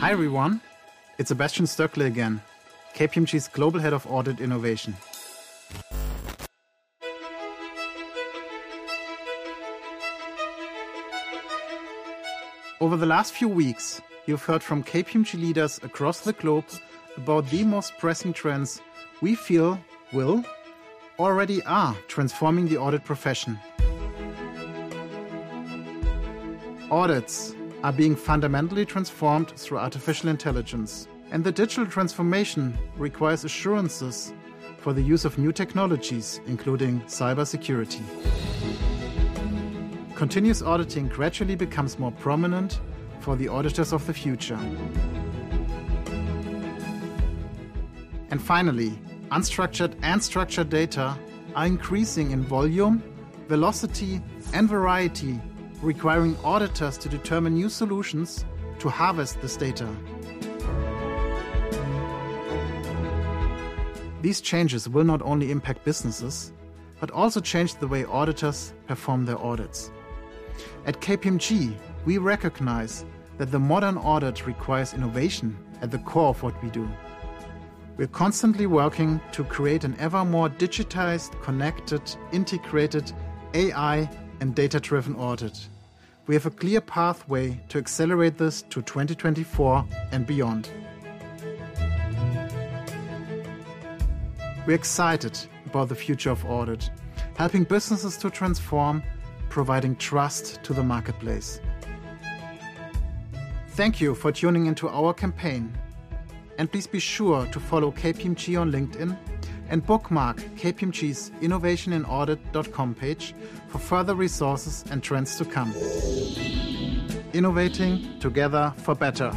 Hi everyone, it's Sebastian Stöckle again, KPMG's Global Head of Audit Innovation. Over the last few weeks, you've heard from KPMG leaders across the globe about the most pressing trends we feel will already are transforming the audit profession. Audits are being fundamentally transformed through artificial intelligence, and the digital transformation requires assurances for the use of new technologies, including cybersecurity. Continuous auditing gradually becomes more prominent for the auditors of the future. And finally, unstructured and structured data are increasing in volume, velocity, and variety, requiring auditors to determine new solutions to harvest this data. These changes will not only impact businesses, but also change the way auditors perform their audits. At KPMG, we recognize that the modern audit requires innovation at the core of what we do. We're constantly working to create an ever more digitized, connected, integrated AI and data driven audit. We have a clear pathway to accelerate this to 2024 and beyond. We're excited about the future of audit, helping businesses to transform providing trust to the marketplace. Thank you for tuning into our campaign. And please be sure to follow KPMG on LinkedIn and bookmark KPMG's innovationinaudit.com page for further resources and trends to come. Innovating together for better.